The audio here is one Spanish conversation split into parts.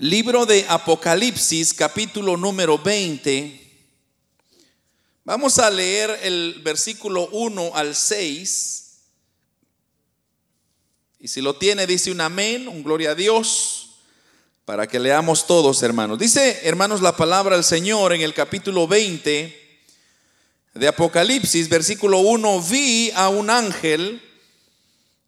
Libro de Apocalipsis, capítulo número 20. Vamos a leer el versículo 1 al 6. Y si lo tiene, dice un amén, un gloria a Dios, para que leamos todos, hermanos. Dice, hermanos, la palabra del Señor en el capítulo 20 de Apocalipsis, versículo 1, vi a un ángel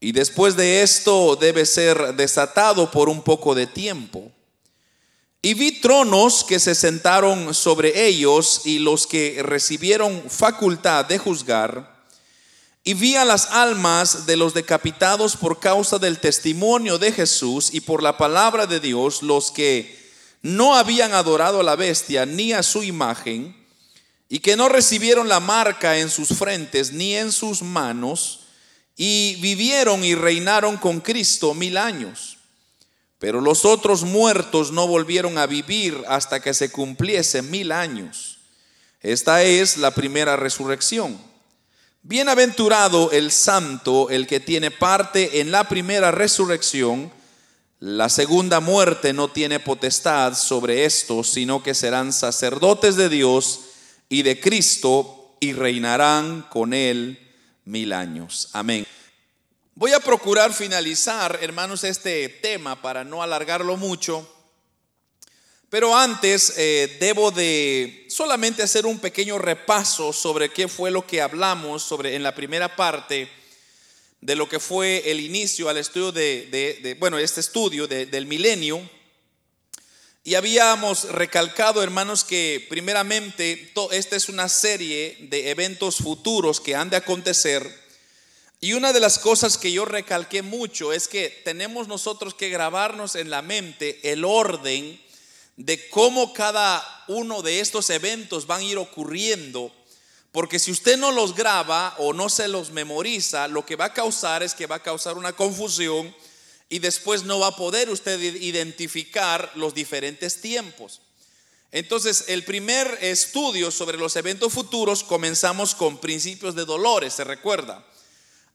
y después de esto debe ser desatado por un poco de tiempo. Y vi tronos que se sentaron sobre ellos y los que recibieron facultad de juzgar. Y vi a las almas de los decapitados por causa del testimonio de Jesús y por la palabra de Dios, los que no habían adorado a la bestia ni a su imagen, y que no recibieron la marca en sus frentes ni en sus manos, y vivieron y reinaron con Cristo mil años. Pero los otros muertos no volvieron a vivir hasta que se cumpliese mil años. Esta es la primera resurrección. Bienaventurado el santo, el que tiene parte en la primera resurrección. La segunda muerte no tiene potestad sobre esto, sino que serán sacerdotes de Dios y de Cristo y reinarán con él mil años. Amén. Voy a procurar finalizar, hermanos, este tema para no alargarlo mucho. Pero antes eh, debo de solamente hacer un pequeño repaso sobre qué fue lo que hablamos sobre en la primera parte de lo que fue el inicio al estudio de, bueno, este estudio del milenio. Y habíamos recalcado, hermanos, que primeramente esta es una serie de eventos futuros que han de acontecer. Y una de las cosas que yo recalqué mucho es que tenemos nosotros que grabarnos en la mente el orden de cómo cada uno de estos eventos van a ir ocurriendo. Porque si usted no los graba o no se los memoriza, lo que va a causar es que va a causar una confusión y después no va a poder usted identificar los diferentes tiempos. Entonces, el primer estudio sobre los eventos futuros comenzamos con principios de dolores, ¿se recuerda?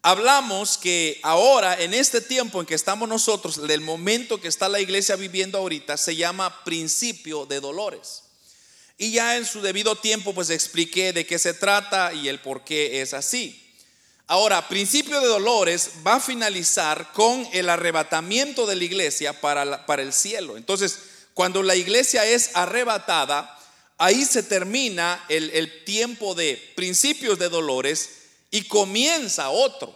Hablamos que ahora, en este tiempo en que estamos nosotros, del momento que está la iglesia viviendo ahorita, se llama principio de dolores. Y ya en su debido tiempo, pues expliqué de qué se trata y el por qué es así. Ahora, principio de dolores va a finalizar con el arrebatamiento de la iglesia para, el cielo. Entonces, cuando la iglesia es arrebatada, ahí se termina el, el tiempo de principios de dolores y comienza otro.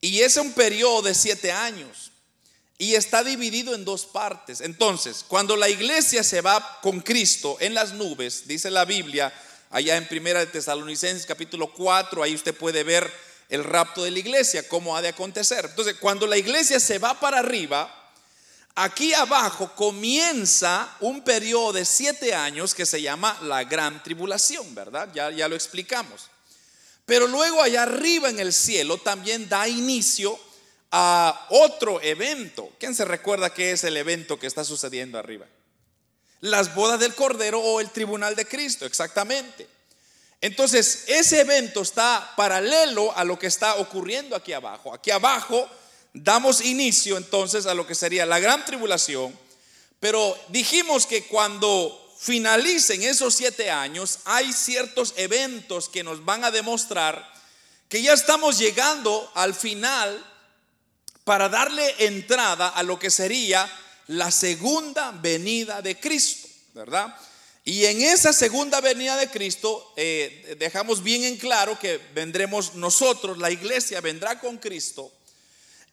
Y es un periodo de siete años. Y está dividido en dos partes. Entonces, cuando la iglesia se va con Cristo en las nubes, dice la Biblia, allá en Primera de Tesalonicenses capítulo 4, ahí usted puede ver el rapto de la iglesia, cómo ha de acontecer. Entonces, cuando la iglesia se va para arriba, aquí abajo comienza un periodo de siete años que se llama la gran tribulación, ¿verdad? Ya, ya lo explicamos. Pero luego allá arriba en el cielo también da inicio a otro evento. ¿Quién se recuerda qué es el evento que está sucediendo arriba? Las bodas del Cordero o el tribunal de Cristo, exactamente. Entonces, ese evento está paralelo a lo que está ocurriendo aquí abajo. Aquí abajo damos inicio entonces a lo que sería la gran tribulación, pero dijimos que cuando finalicen esos siete años, hay ciertos eventos que nos van a demostrar que ya estamos llegando al final para darle entrada a lo que sería la segunda venida de Cristo, ¿verdad? Y en esa segunda venida de Cristo eh, dejamos bien en claro que vendremos nosotros, la iglesia vendrá con Cristo.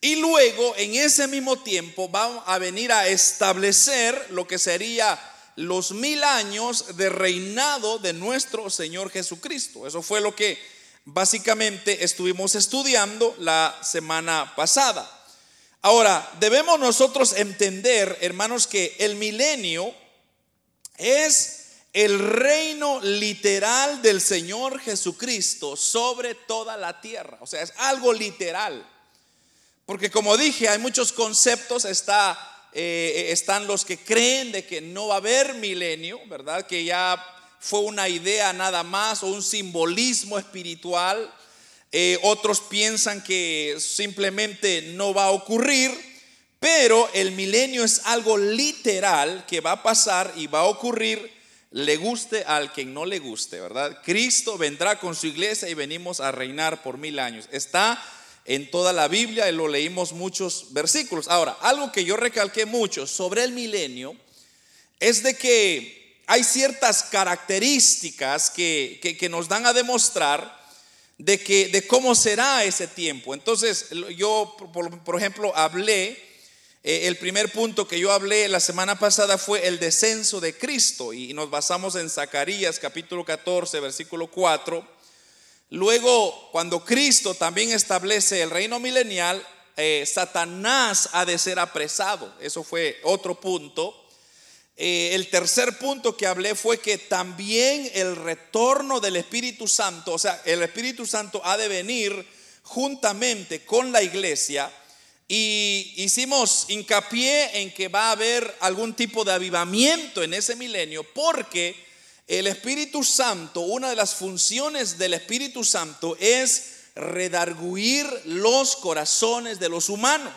Y luego en ese mismo tiempo vamos a venir a establecer lo que sería los mil años de reinado de nuestro Señor Jesucristo. Eso fue lo que básicamente estuvimos estudiando la semana pasada. Ahora, debemos nosotros entender, hermanos, que el milenio es el reino literal del Señor Jesucristo sobre toda la tierra. O sea, es algo literal. Porque como dije, hay muchos conceptos, está, eh, están los que creen de que no va a haber milenio, ¿verdad? Que ya fue una idea nada más o un simbolismo espiritual. Eh, otros piensan que simplemente no va a ocurrir, pero el milenio es algo literal que va a pasar y va a ocurrir, le guste al quien no le guste, ¿verdad? Cristo vendrá con su iglesia y venimos a reinar por mil años. Está en toda la Biblia y lo leímos muchos versículos. Ahora, algo que yo recalqué mucho sobre el milenio es de que hay ciertas características que, que nos dan a demostrar de, que, de cómo será ese tiempo. Entonces, yo, por, ejemplo, hablé, eh, el primer punto que yo hablé la semana pasada fue el descenso de Cristo y nos basamos en Zacarías capítulo 14, versículo 4. Luego, cuando Cristo también establece el reino milenial, eh, Satanás ha de ser apresado. Eso fue otro punto. Eh, el tercer punto que hablé fue que también el retorno del Espíritu Santo, o sea, el Espíritu Santo ha de venir juntamente con la iglesia y hicimos hincapié en que va a haber algún tipo de avivamiento en ese milenio porque el Espíritu Santo, una de las funciones del Espíritu Santo es redarguir los corazones de los humanos.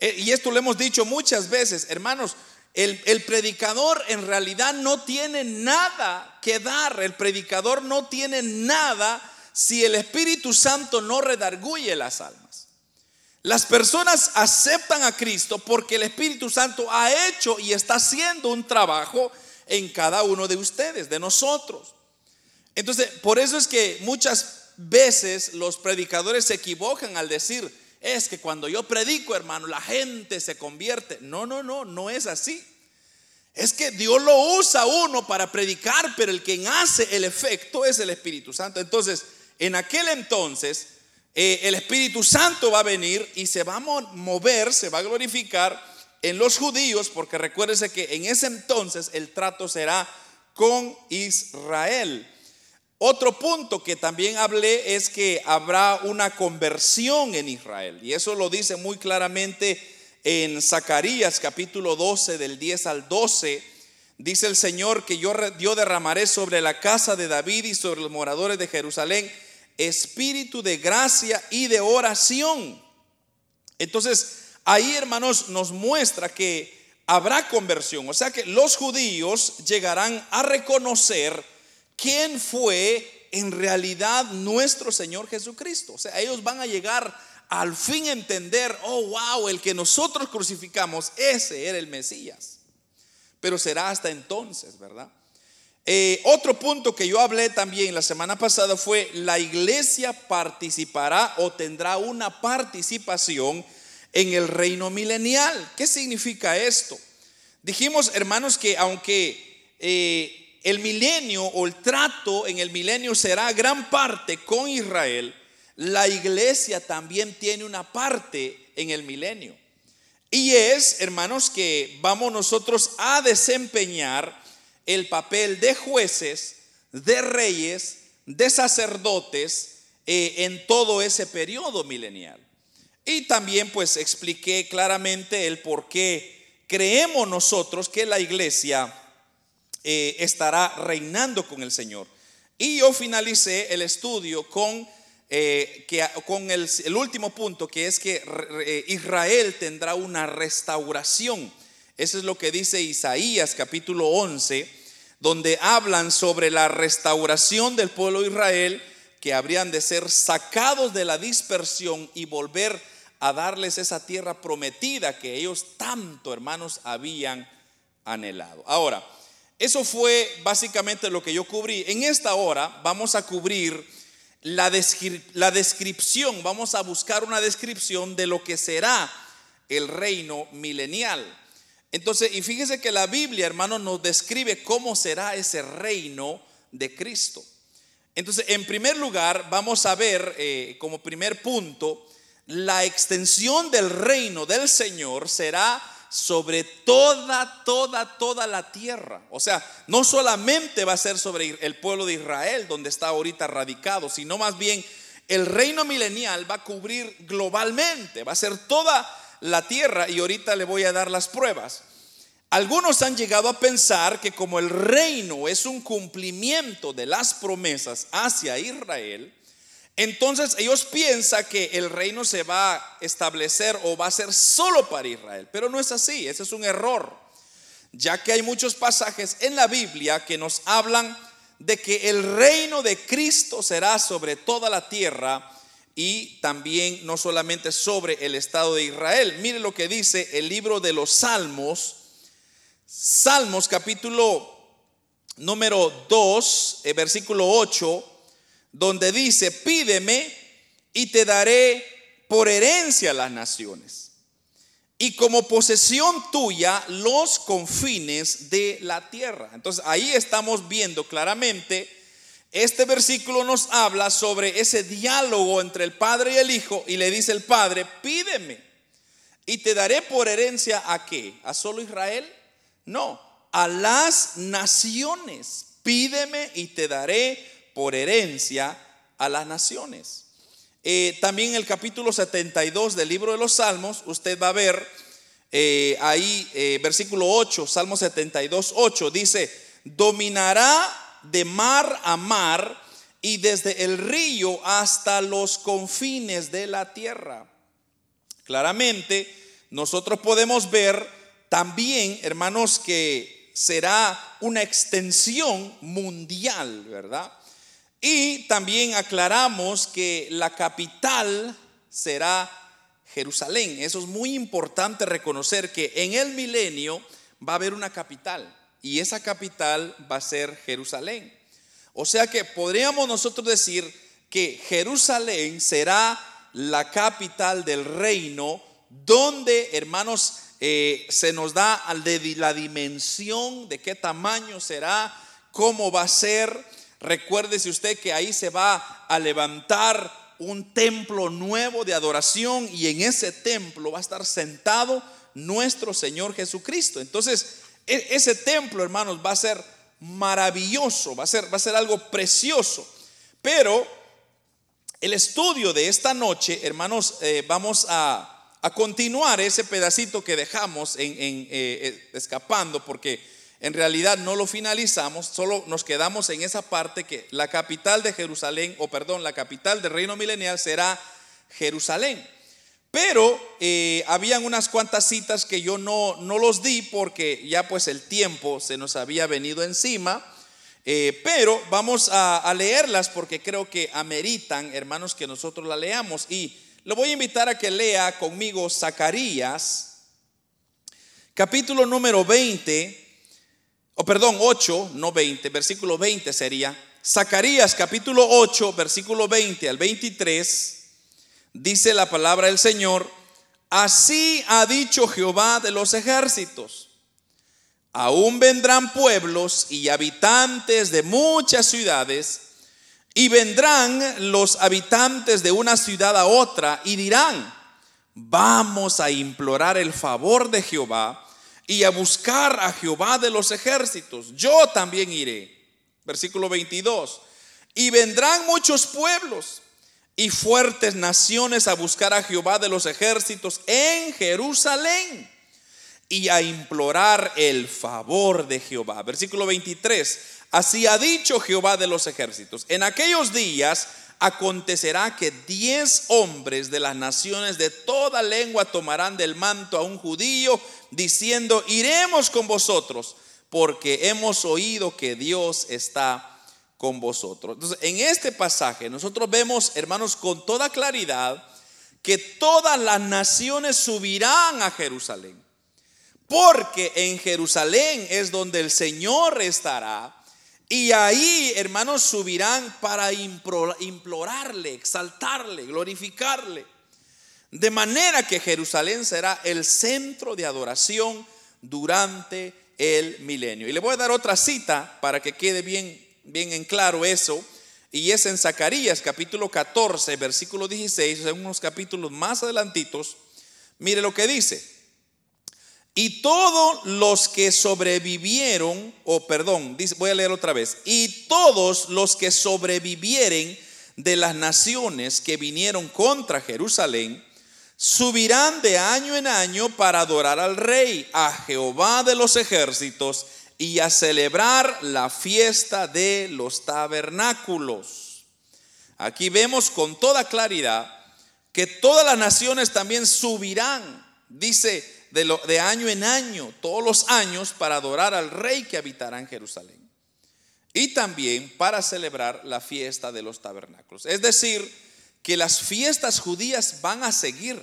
Eh, y esto lo hemos dicho muchas veces, hermanos, el, predicador en realidad no tiene nada que dar. El predicador no tiene nada si el Espíritu Santo no redarguye las almas. Las personas aceptan a Cristo porque el Espíritu Santo ha hecho y está haciendo un trabajo en cada uno de ustedes, de nosotros. Entonces, por eso es que muchas veces los predicadores se equivocan al decir, es que cuando yo predico, hermano, la gente se convierte. No, no, no, no es así. Es que Dios lo usa uno para predicar, pero el quien hace el efecto es el Espíritu Santo. Entonces, en aquel entonces, eh, el Espíritu Santo va a venir y se va a mover, se va a glorificar en los judíos, porque recuérdese que en ese entonces el trato será con Israel. Otro punto que también hablé es que habrá una conversión en Israel. Y eso lo dice muy claramente en Zacarías capítulo 12 del 10 al 12. Dice el Señor que yo, yo derramaré sobre la casa de David y sobre los moradores de Jerusalén espíritu de gracia y de oración. Entonces, ahí hermanos nos muestra que habrá conversión. O sea que los judíos llegarán a reconocer quién fue en realidad nuestro Señor Jesucristo. O sea, ellos van a llegar al fin entender, oh, wow, el que nosotros crucificamos, ese era el Mesías. Pero será hasta entonces, ¿verdad? Eh, otro punto que yo hablé también la semana pasada fue la iglesia participará o tendrá una participación en el reino milenial. ¿Qué significa esto? Dijimos, hermanos, que aunque eh, el milenio o el trato en el milenio será gran parte con Israel, la iglesia también tiene una parte en el milenio. Y es, hermanos, que vamos nosotros a desempeñar el papel de jueces, de reyes, de sacerdotes eh, en todo ese periodo milenial. Y también pues expliqué claramente el por qué creemos nosotros que la iglesia eh, estará reinando con el Señor. Y yo finalicé el estudio con, eh, que, con el, último punto, que es que Israel tendrá una restauración. Eso es lo que dice Isaías capítulo 11, donde hablan sobre la restauración del pueblo de Israel, que habrían de ser sacados de la dispersión y volver a darles esa tierra prometida que ellos tanto, hermanos, habían anhelado. Ahora, eso fue básicamente lo que yo cubrí. En esta hora vamos a cubrir la, descripción, vamos a buscar una descripción de lo que será el reino milenial. Entonces, y fíjese que la Biblia, hermano, nos describe cómo será ese reino de Cristo. Entonces, en primer lugar, vamos a ver eh, como primer punto, la extensión del reino del Señor será sobre toda, toda, toda la tierra. O sea, no solamente va a ser sobre el pueblo de Israel, donde está ahorita radicado, sino más bien el reino milenial va a cubrir globalmente, va a ser toda la tierra y ahorita le voy a dar las pruebas. Algunos han llegado a pensar que como el reino es un cumplimiento de las promesas hacia Israel, entonces ellos piensan que el reino se va a establecer o va a ser solo para Israel, pero no es así, ese es un error, ya que hay muchos pasajes en la Biblia que nos hablan de que el reino de Cristo será sobre toda la tierra y también no solamente sobre el Estado de Israel. Mire lo que dice el libro de los Salmos, Salmos capítulo número 2, eh, versículo 8 donde dice, pídeme y te daré por herencia las naciones y como posesión tuya los confines de la tierra. Entonces ahí estamos viendo claramente, este versículo nos habla sobre ese diálogo entre el Padre y el Hijo y le dice el Padre, pídeme y te daré por herencia a qué? ¿A solo Israel? No, a las naciones. Pídeme y te daré por herencia a las naciones. Eh, también en el capítulo 72 del libro de los Salmos, usted va a ver eh, ahí, eh, versículo 8, Salmo 72, 8, dice, dominará de mar a mar y desde el río hasta los confines de la tierra. Claramente, nosotros podemos ver también, hermanos, que será una extensión mundial, ¿verdad? Y también aclaramos que la capital será Jerusalén. Eso es muy importante reconocer que en el milenio va a haber una capital y esa capital va a ser Jerusalén. O sea que podríamos nosotros decir que Jerusalén será la capital del reino donde, hermanos, eh, se nos da la dimensión de qué tamaño será, cómo va a ser Recuérdese usted que ahí se va a levantar un templo nuevo de adoración y en ese templo va a estar sentado nuestro Señor Jesucristo. Entonces, e, ese templo, hermanos, va a ser maravilloso, va a ser, va a ser algo precioso. Pero el estudio de esta noche, hermanos, eh, vamos a, continuar ese pedacito que dejamos en, eh, eh, escapando porque en realidad no lo finalizamos, solo nos quedamos en esa parte que la capital de Jerusalén, o perdón, la capital del reino milenial será Jerusalén. Pero eh, habían unas cuantas citas que yo no, no los di porque ya pues el tiempo se nos había venido encima. Eh, pero vamos a, leerlas porque creo que ameritan, hermanos, que nosotros la leamos. Y lo voy a invitar a que lea conmigo Zacarías, capítulo número 20 o perdón, 8, no 20, versículo 20 sería, Zacarías capítulo 8, versículo 20 al 23, dice la palabra del Señor, así ha dicho Jehová de los ejércitos, aún vendrán pueblos y habitantes de muchas ciudades, y vendrán los habitantes de una ciudad a otra y dirán, vamos a implorar el favor de Jehová y a buscar a Jehová de los ejércitos. Yo también iré. Versículo 22. Y vendrán muchos pueblos y fuertes naciones a buscar a Jehová de los ejércitos en Jerusalén y a implorar el favor de Jehová. Versículo 23. Así ha dicho Jehová de los ejércitos. En aquellos días acontecerá que diez hombres de las naciones de toda lengua tomarán del manto a un judío, diciendo, iremos con vosotros, porque hemos oído que Dios está con vosotros. Entonces, en este pasaje nosotros vemos, hermanos, con toda claridad, que todas las naciones subirán a Jerusalén. Porque en Jerusalén es donde el Señor estará y ahí, hermanos, subirán para implorarle, exaltarle, glorificarle. De manera que Jerusalén será el centro de adoración durante el milenio. Y le voy a dar otra cita para que quede bien, bien en claro eso. Y es en Zacarías capítulo 14, versículo 16, en unos capítulos más adelantitos. Mire lo que dice. Y todos los que sobrevivieron, o perdón, voy a leer otra vez, y todos los que sobrevivieren de las naciones que vinieron contra Jerusalén, subirán de año en año para adorar al rey, a Jehová de los ejércitos, y a celebrar la fiesta de los tabernáculos. Aquí vemos con toda claridad que todas las naciones también subirán, dice, de, año en año, todos los años, para adorar al rey que habitará en Jerusalén. Y también para celebrar la fiesta de los tabernáculos. Es decir, que las fiestas judías van a seguir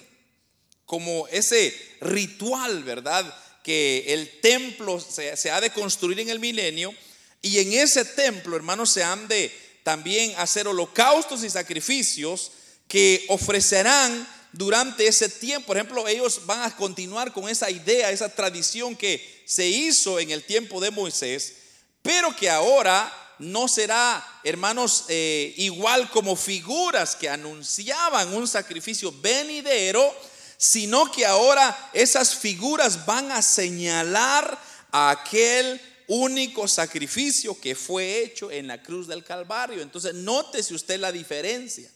como ese ritual, ¿verdad? Que el templo se, se ha de construir en el milenio y en ese templo, hermanos, se han de también hacer holocaustos y sacrificios que ofrecerán durante ese tiempo. Por ejemplo, ellos van a continuar con esa idea, esa tradición que se hizo en el tiempo de Moisés, pero que ahora no será, hermanos, eh, igual como figuras que anunciaban un sacrificio venidero, sino que ahora esas figuras van a señalar aquel único sacrificio que fue hecho en la cruz del Calvario. Entonces, nótese usted la diferencia.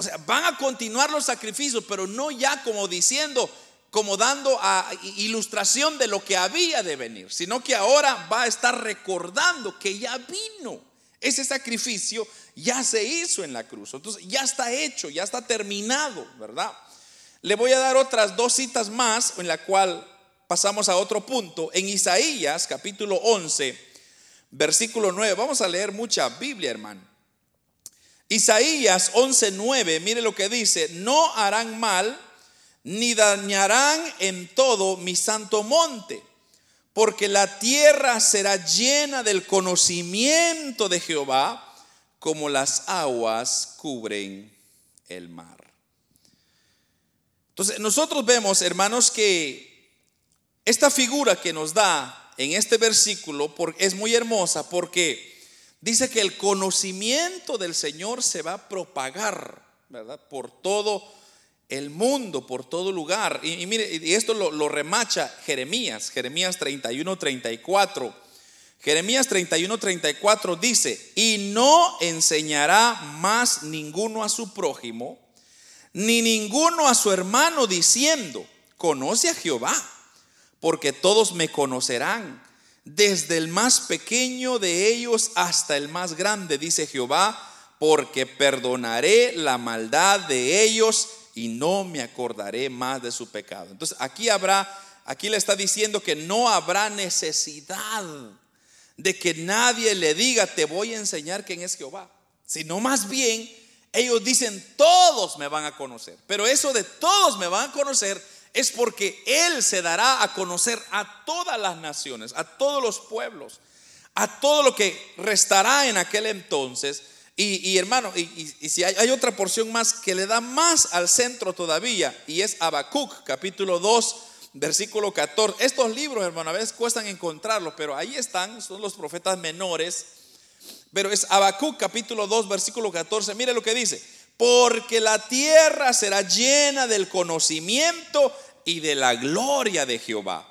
O sea, van a continuar los sacrificios, pero no ya como diciendo, como dando a ilustración de lo que había de venir, sino que ahora va a estar recordando que ya vino. Ese sacrificio ya se hizo en la cruz. Entonces ya está hecho, ya está terminado, ¿verdad? Le voy a dar otras dos citas más en la cual pasamos a otro punto. En Isaías capítulo 11, versículo 9. Vamos a leer mucha Biblia, hermano. Isaías 11:9, mire lo que dice, no harán mal ni dañarán en todo mi santo monte, porque la tierra será llena del conocimiento de Jehová, como las aguas cubren el mar. Entonces, nosotros vemos, hermanos, que esta figura que nos da en este versículo es muy hermosa porque dice que el conocimiento del Señor se va a propagar, ¿verdad? Por todo el mundo, por todo lugar. Y, mire, y esto lo, remacha Jeremías, Jeremías 31, 34. Jeremías 31, 34 dice, y no enseñará más ninguno a su prójimo, ni ninguno a su hermano diciendo, conoce a Jehová, porque todos me conocerán desde el más pequeño de ellos hasta el más grande, dice Jehová, porque perdonaré la maldad de ellos y no me acordaré más de su pecado. Entonces aquí habrá, aquí le está diciendo que no habrá necesidad de que nadie le diga, te voy a enseñar quién es Jehová, sino más bien ellos dicen, todos me van a conocer, pero eso de todos me van a conocer es porque Él se dará a conocer a todas las naciones, a todos los pueblos, a todo lo que restará en aquel entonces. Y, hermano, y, si hay, otra porción más que le da más al centro todavía, y es Habacuc, capítulo 2, versículo 14. Estos libros, hermano, a veces cuestan encontrarlos, pero ahí están, son los profetas menores. Pero es Habacuc, capítulo 2, versículo 14. Mire lo que dice porque la tierra será llena del conocimiento y de la gloria de Jehová,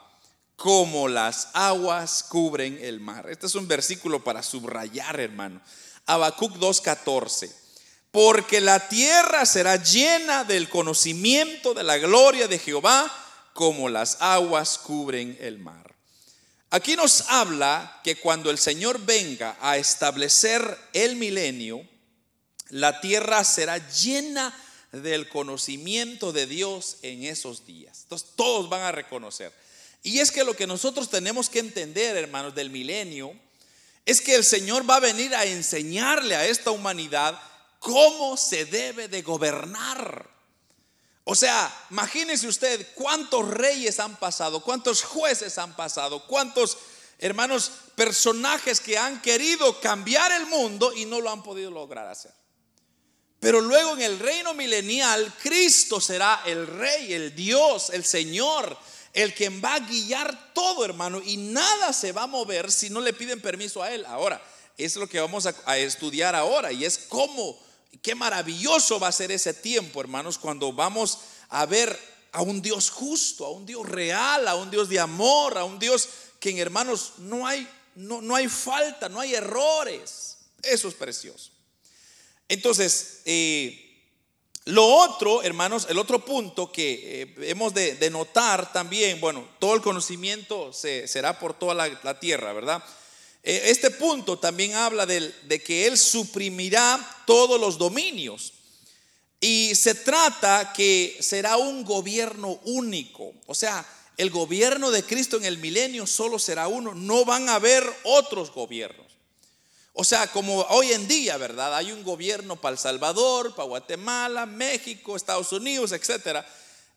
como las aguas cubren el mar. Este es un versículo para subrayar, hermano. Habacuc 2:14. Porque la tierra será llena del conocimiento de la gloria de Jehová, como las aguas cubren el mar. Aquí nos habla que cuando el Señor venga a establecer el milenio, la tierra será llena del conocimiento de Dios en esos días. Entonces todos van a reconocer. Y es que lo que nosotros tenemos que entender, hermanos, del milenio, es que el Señor va a venir a enseñarle a esta humanidad cómo se debe de gobernar. O sea, imagínese usted cuántos reyes han pasado, cuántos jueces han pasado, cuántos hermanos personajes que han querido cambiar el mundo y no lo han podido lograr hacer. Pero luego en el reino milenial, Cristo será el rey, el Dios, el Señor, el quien va a guiar todo, hermano, y nada se va a mover si no le piden permiso a Él. Ahora, es lo que vamos a, estudiar ahora, y es cómo, qué maravilloso va a ser ese tiempo, hermanos, cuando vamos a ver a un Dios justo, a un Dios real, a un Dios de amor, a un Dios que en hermanos no hay, no, no hay falta, no hay errores. Eso es precioso. Entonces, eh, lo otro, hermanos, el otro punto que eh, hemos de, notar también, bueno, todo el conocimiento se, será por toda la, tierra, ¿verdad? Eh, este punto también habla de, de que Él suprimirá todos los dominios. Y se trata que será un gobierno único. O sea, el gobierno de Cristo en el milenio solo será uno. No van a haber otros gobiernos. O sea, como hoy en día, ¿verdad? Hay un gobierno para El Salvador, para Guatemala, México, Estados Unidos, etcétera.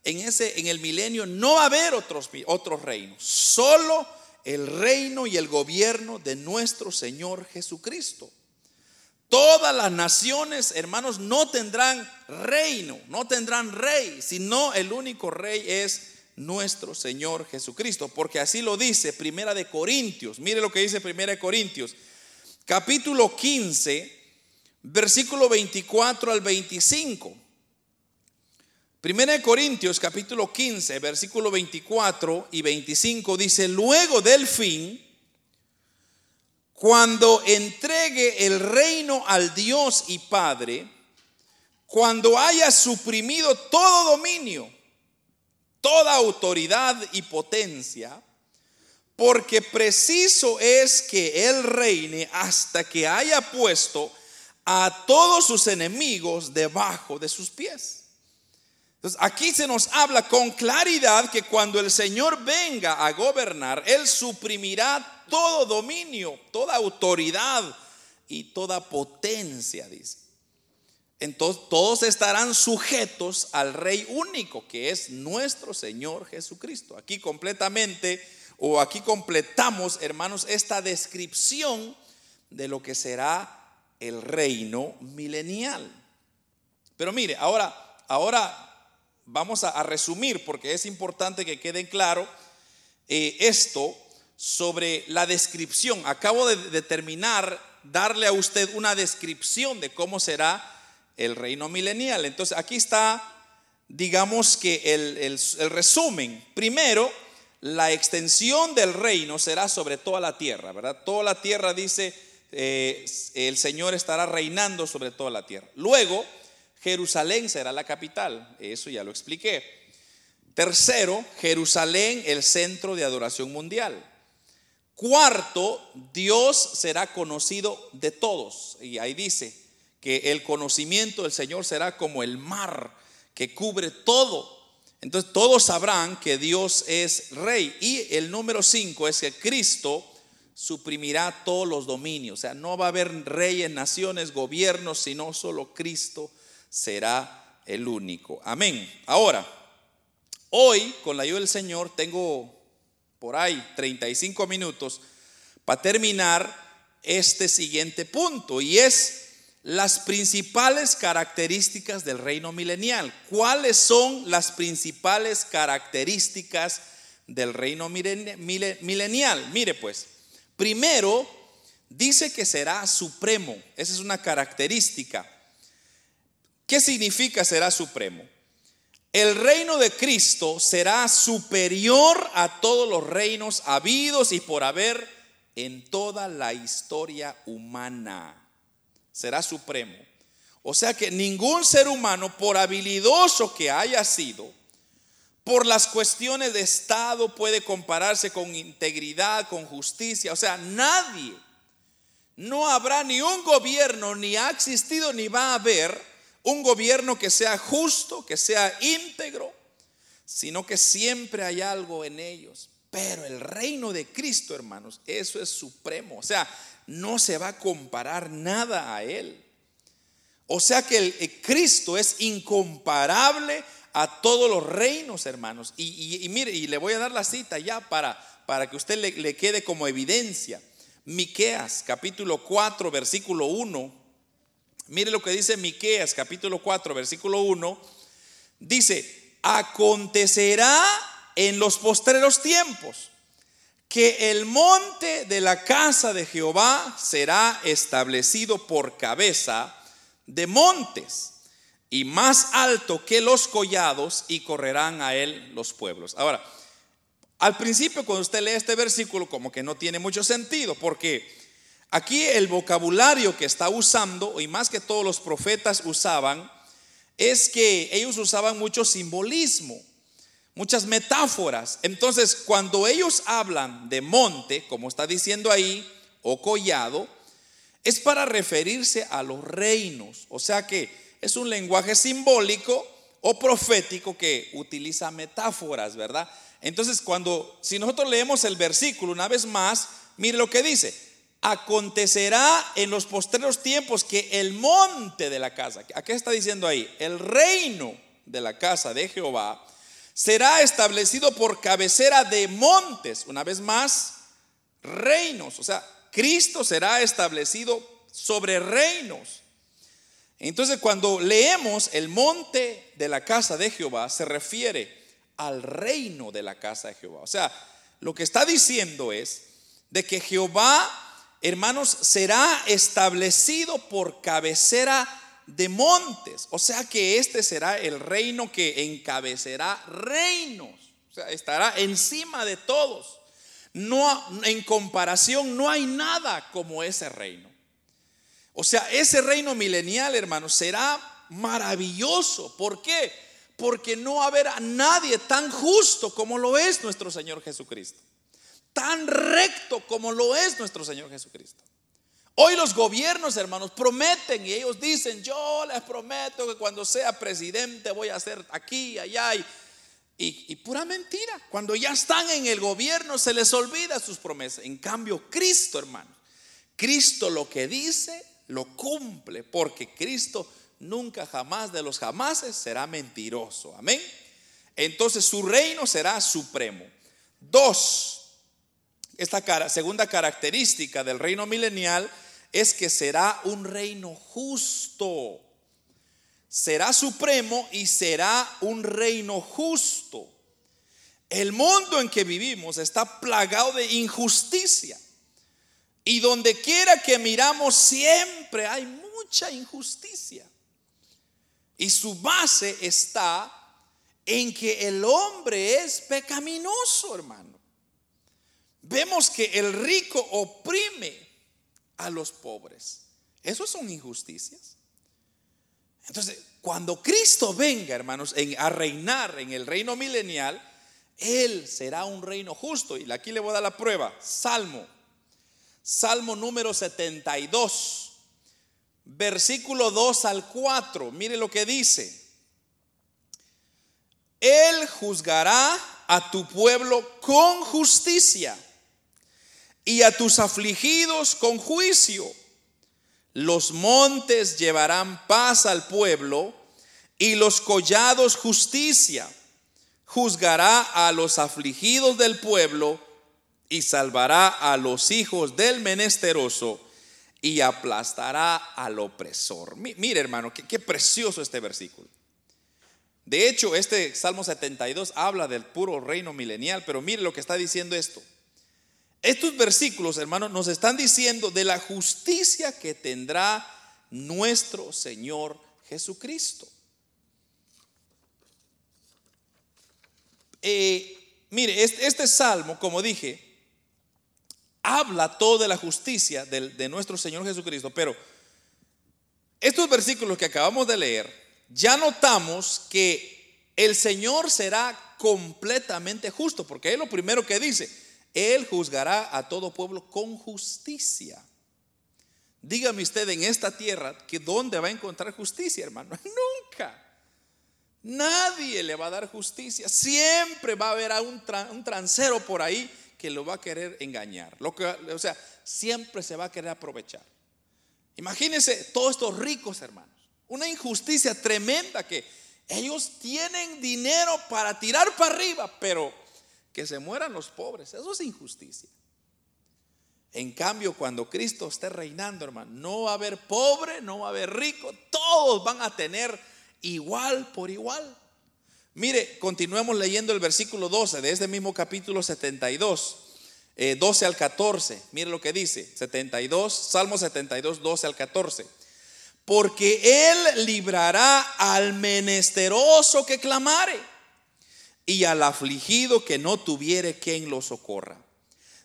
En ese en el milenio no va a haber otros otros reinos, solo el reino y el gobierno de nuestro Señor Jesucristo. Todas las naciones, hermanos, no tendrán reino, no tendrán rey, sino el único rey es nuestro Señor Jesucristo, porque así lo dice Primera de Corintios. Mire lo que dice Primera de Corintios, capítulo 15, versículo 24 al 25. Primera de Corintios, capítulo 15, versículo 24 y 25 dice, luego del fin, cuando entregue el reino al Dios y Padre, cuando haya suprimido todo dominio, toda autoridad y potencia, porque preciso es que Él reine hasta que haya puesto a todos sus enemigos debajo de sus pies. Entonces, aquí se nos habla con claridad que cuando el Señor venga a gobernar, Él suprimirá todo dominio, toda autoridad y toda potencia, dice. Entonces todos estarán sujetos al Rey único, que es nuestro Señor Jesucristo. Aquí completamente, o aquí completamos, hermanos, esta descripción de lo que será el reino milenial. Pero mire, ahora, ahora vamos a, resumir porque es importante que quede claro eh, esto sobre la descripción. Acabo de, determinar darle a usted una descripción de cómo será el reino milenial. Entonces aquí está, digamos que el, resumen. Primero, la extensión del reino será sobre toda la tierra, ¿verdad? Toda la tierra dice, eh, el Señor estará reinando sobre toda la tierra. Luego, Jerusalén será la capital, eso ya lo expliqué. Tercero, Jerusalén, el centro de adoración mundial. Cuarto, Dios será conocido de todos. Y ahí dice que el conocimiento del Señor será como el mar que cubre todo. Entonces todos sabrán que Dios es rey. Y el número cinco es que Cristo suprimirá todos los dominios. O sea, no va a haber reyes, naciones, gobiernos, sino solo Cristo será el único. Amén. Ahora, hoy, con la ayuda del Señor, tengo por ahí 35 minutos para terminar este siguiente punto y es las principales características del reino milenial. ¿Cuáles son las principales características del reino milenial? Mire pues, primero dice que será supremo, esa es una característica. ¿Qué significa será supremo? El reino de Cristo será superior a todos los reinos habidos y por haber en toda la historia humana. Será supremo. O sea que ningún ser humano, por habilidoso que haya sido, por las cuestiones de Estado puede compararse con integridad, con justicia. O sea, nadie, no habrá ni un gobierno, ni ha existido, ni va a haber un gobierno que sea justo, que sea íntegro, sino que siempre hay algo en ellos. Pero el reino de Cristo, hermanos, eso es supremo. O sea, no se va a comparar nada a él. O sea que el, Cristo es incomparable a todos los reinos, hermanos. Y, mire, y le voy a dar la cita ya para, para que usted le, le quede como evidencia. Miqueas, capítulo 4, versículo 1 Mire lo que dice Miqueas capítulo 4 versículo 1. Dice, "Acontecerá en los postreros tiempos que el monte de la casa de Jehová será establecido por cabeza de montes y más alto que los collados y correrán a él los pueblos. Ahora, al principio cuando usted lee este versículo como que no tiene mucho sentido porque aquí el vocabulario que está usando y más que todos los profetas usaban es que ellos usaban mucho simbolismo, muchas metáforas. Entonces, cuando ellos hablan de monte, como está diciendo ahí, o collado, es para referirse a los reinos. O sea que es un lenguaje simbólico o profético que utiliza metáforas, ¿verdad? Entonces, cuando, si nosotros leemos el versículo una vez más, mire lo que dice. Acontecerá en los postreros tiempos que el monte de la casa, ¿a qué está diciendo ahí? El reino de la casa de Jehová será establecido por cabecera de montes, una vez más, reinos. O sea, Cristo será establecido sobre reinos. Entonces cuando leemos el monte de la casa de Jehová, se refiere al reino de la casa de Jehová. O sea, lo que está diciendo es de que Jehová, hermanos, será establecido por cabecera de montes. O sea que este será el reino que encabecerá reinos. O sea, estará encima de todos. No, en comparación, no hay nada como ese reino. O sea, ese reino milenial, hermanos, será maravilloso. ¿Por qué? Porque no habrá nadie tan justo como lo es nuestro Señor Jesucristo. Tan recto como lo es nuestro Señor Jesucristo. Hoy los gobiernos, hermanos, prometen y ellos dicen, yo les prometo que cuando sea presidente voy a hacer aquí, allá y, y, pura mentira. Cuando ya están en el gobierno se les olvida sus promesas. En cambio, Cristo, hermano, Cristo lo que dice lo cumple, porque Cristo nunca jamás de los jamases será mentiroso. Amén. Entonces su reino será supremo. Dos, esta segunda característica del reino milenial es que será un reino justo. Será supremo y será un reino justo. El mundo en que vivimos está plagado de injusticia. Y donde quiera que miramos siempre hay mucha injusticia. Y su base está en que el hombre es pecaminoso, hermano. Vemos que el rico oprime a los pobres. Eso son injusticias. Entonces, cuando Cristo venga, hermanos, a reinar en el reino milenial, Él será un reino justo. Y aquí le voy a dar la prueba. Salmo Salmo número 72, versículo 2 al 4. Mire lo que dice. Él juzgará a tu pueblo con justicia y a tus afligidos con juicio. Los montes llevarán paz al pueblo y los collados justicia. Juzgará a los afligidos del pueblo y salvará a los hijos del menesteroso y aplastará al opresor. Mire hermano, qué, precioso este versículo. De hecho, este Salmo 72 habla del puro reino milenial, pero mire lo que está diciendo esto. Estos versículos, hermanos, nos están diciendo de la justicia que tendrá nuestro Señor Jesucristo. Eh, mire, este, este, salmo, como dije, habla todo de la justicia de, nuestro Señor Jesucristo. Pero estos versículos que acabamos de leer, ya notamos que el Señor será completamente justo, porque es lo primero que dice, Él juzgará a todo pueblo con justicia. Dígame usted en esta tierra que dónde va a encontrar justicia, hermano. Nunca. Nadie le va a dar justicia. Siempre va a haber un, un transero por ahí que lo va a querer engañar. Lo que, o sea, siempre se va a querer aprovechar. Imagínense todos estos ricos hermanos. Una injusticia tremenda que ellos tienen dinero para tirar para arriba, pero que se mueran los pobres. Eso es injusticia. En cambio, cuando Cristo esté reinando, hermano, no va a haber pobre, no va a haber rico, todos van a tener igual por igual. Mire, continuemos leyendo el versículo 12 de este mismo capítulo 72, 12 eh, al 14. Mire lo que dice, 72, Salmo 72, 12 al 14. porque Él librará al menesteroso que clamare y al afligido que no tuviere quien lo socorra.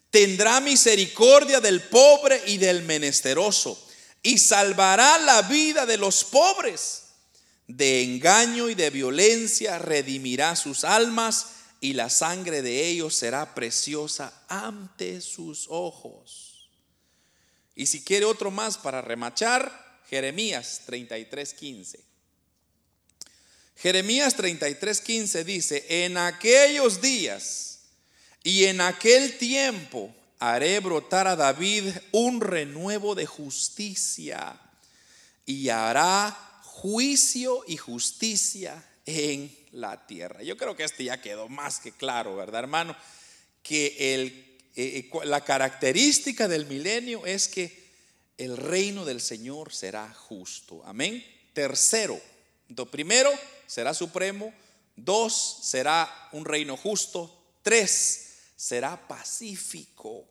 Tendrá misericordia del pobre y del menesteroso y salvará la vida de los pobres. De engaño y de violencia redimirá sus almas y la sangre de ellos será preciosa ante sus ojos. Y si quiere otro más para remachar, Jeremías 33:15. Jeremías 33:15 dice, en aquellos días y en aquel tiempo haré brotar a David un renuevo de justicia y hará juicio y justicia en la tierra. Yo creo que este ya quedó más que claro, ¿verdad, hermano? Que el, eh, eh, la característica del milenio es que el reino del Señor será justo. Amén. Tercero, primero, será supremo. Dos, será un reino justo. Tres, será pacífico.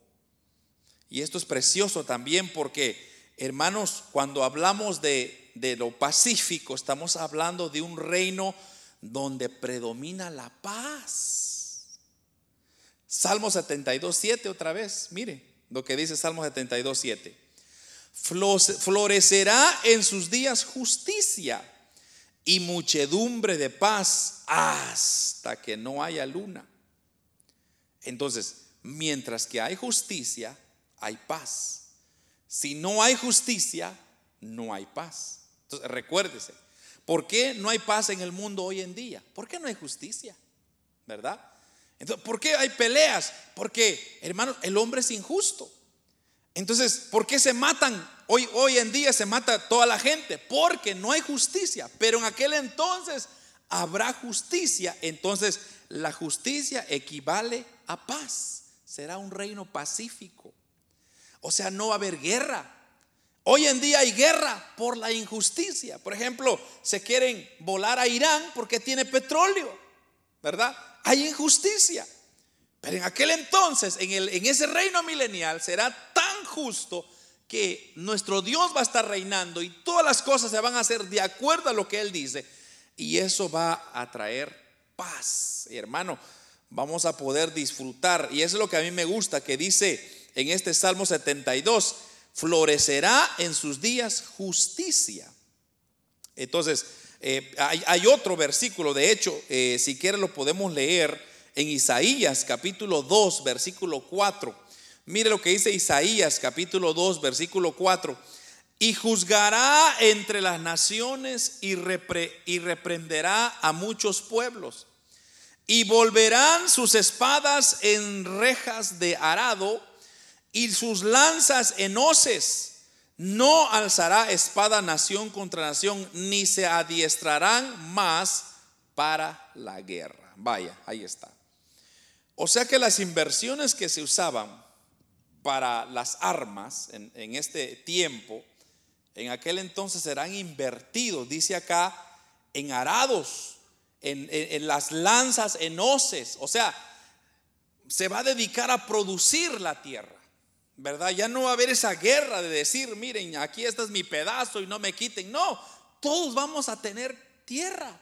Y esto es precioso también porque, hermanos, cuando hablamos de, de lo pacífico, estamos hablando de un reino donde predomina la paz. Salmo 72, 7 otra vez, mire lo que dice Salmo 72, 7. Florecerá en sus días justicia y muchedumbre de paz hasta que no haya luna. Entonces, mientras que hay justicia, hay paz. Si no hay justicia, no hay paz. Entonces, recuérdese, ¿Por qué no hay paz en el mundo hoy en día? ¿Por qué no hay justicia? ¿Verdad? Entonces, ¿por qué hay peleas? Porque, hermanos, el hombre es injusto. Entonces, ¿por qué se matan? Hoy, hoy en día se mata toda la gente. Porque no hay justicia. Pero en aquel entonces habrá justicia. Entonces, la justicia equivale a paz. Será un reino pacífico. O sea, no va a haber guerra. Hoy en día hay guerra por la injusticia. Por ejemplo, se quieren volar a Irán porque tiene petróleo, ¿verdad? Hay injusticia. Pero en aquel entonces, en, el, en ese reino milenial, será tan justo que nuestro Dios va a estar reinando y todas las cosas se van a hacer de acuerdo a lo que Él dice. Y eso va a traer paz. Y hermano, vamos a poder disfrutar. Y eso es lo que a mí me gusta, que dice en este Salmo 72 florecerá en sus días justicia. Entonces, eh, hay, otro versículo, de hecho, eh, si quiere lo podemos leer en Isaías capítulo 2, versículo 4. Mire lo que dice Isaías capítulo 2, versículo 4. Y juzgará entre las naciones y, y reprenderá a muchos pueblos. Y volverán sus espadas en rejas de arado y sus lanzas en hoces. No alzará espada nación contra nación, ni se adiestrarán más para la guerra. Vaya, ahí está. O sea que las inversiones que se usaban para las armas en, este tiempo, en aquel entonces serán invertidos, dice acá, en arados, en, las lanzas, en hoces. O sea, se va a dedicar a producir la tierra. ¿verdad? Ya no va a haber esa guerra de decir, miren, aquí este es mi pedazo y no me quiten. No, todos vamos a tener tierra.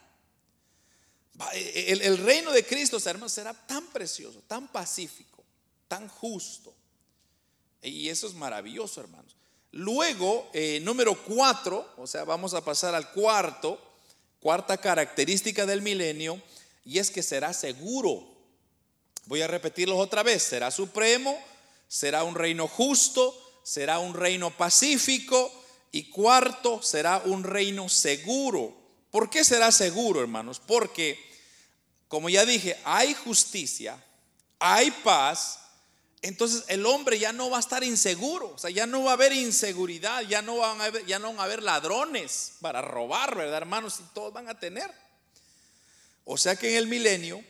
E, e, el, reino de Cristo, hermanos, será tan precioso, tan pacífico, tan justo. Y eso es maravilloso, hermanos. Luego, eh, número cuatro, o sea, vamos a pasar al cuarto, cuarta característica del milenio, y es que será seguro. Voy a repetirlo otra vez, será supremo, será un reino justo, será un reino pacífico y cuarto, será un reino seguro. ¿Por qué será seguro, hermanos? Porque, como ya dije, hay justicia, hay paz, entonces el hombre ya no va a estar inseguro, o sea, ya no va a haber inseguridad, ya no van a haber, ya no van a haber ladrones para robar, ¿verdad, hermanos? Y todos van a tener. O sea que en el milenio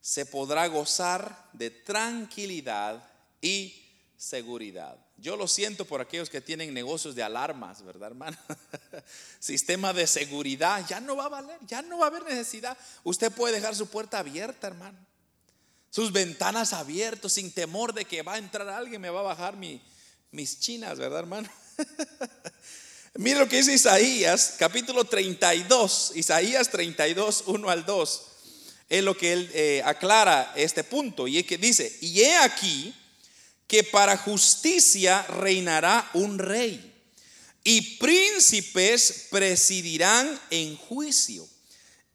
se podrá gozar de tranquilidad y seguridad. Yo lo siento por aquellos que tienen negocios de alarmas, ¿verdad, hermano? Sistema de seguridad, ya no va a valer, ya no va a haber necesidad. Usted puede dejar su puerta abierta, hermano. Sus ventanas abiertas, sin temor de que va a entrar alguien, me va a bajar mis chinas, ¿verdad, hermano? Mire lo que dice Isaías, capítulo 32, Isaías 32, 1 al 2. Es lo que él eh, aclara este punto. Y es que dice, y he aquí que para justicia reinará un rey, y príncipes presidirán en juicio.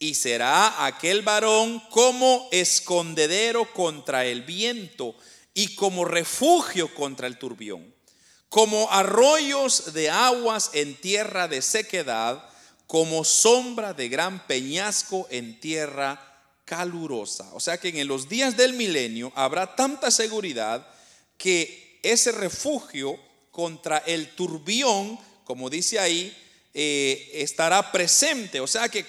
Y será aquel varón como escondedero contra el viento y como refugio contra el turbión como arroyos de aguas en tierra de sequedad, como sombra de gran peñasco en tierra calurosa. O sea que en los días del milenio habrá tanta seguridad que ese refugio contra el turbión, como dice ahí, eh, estará presente. O sea que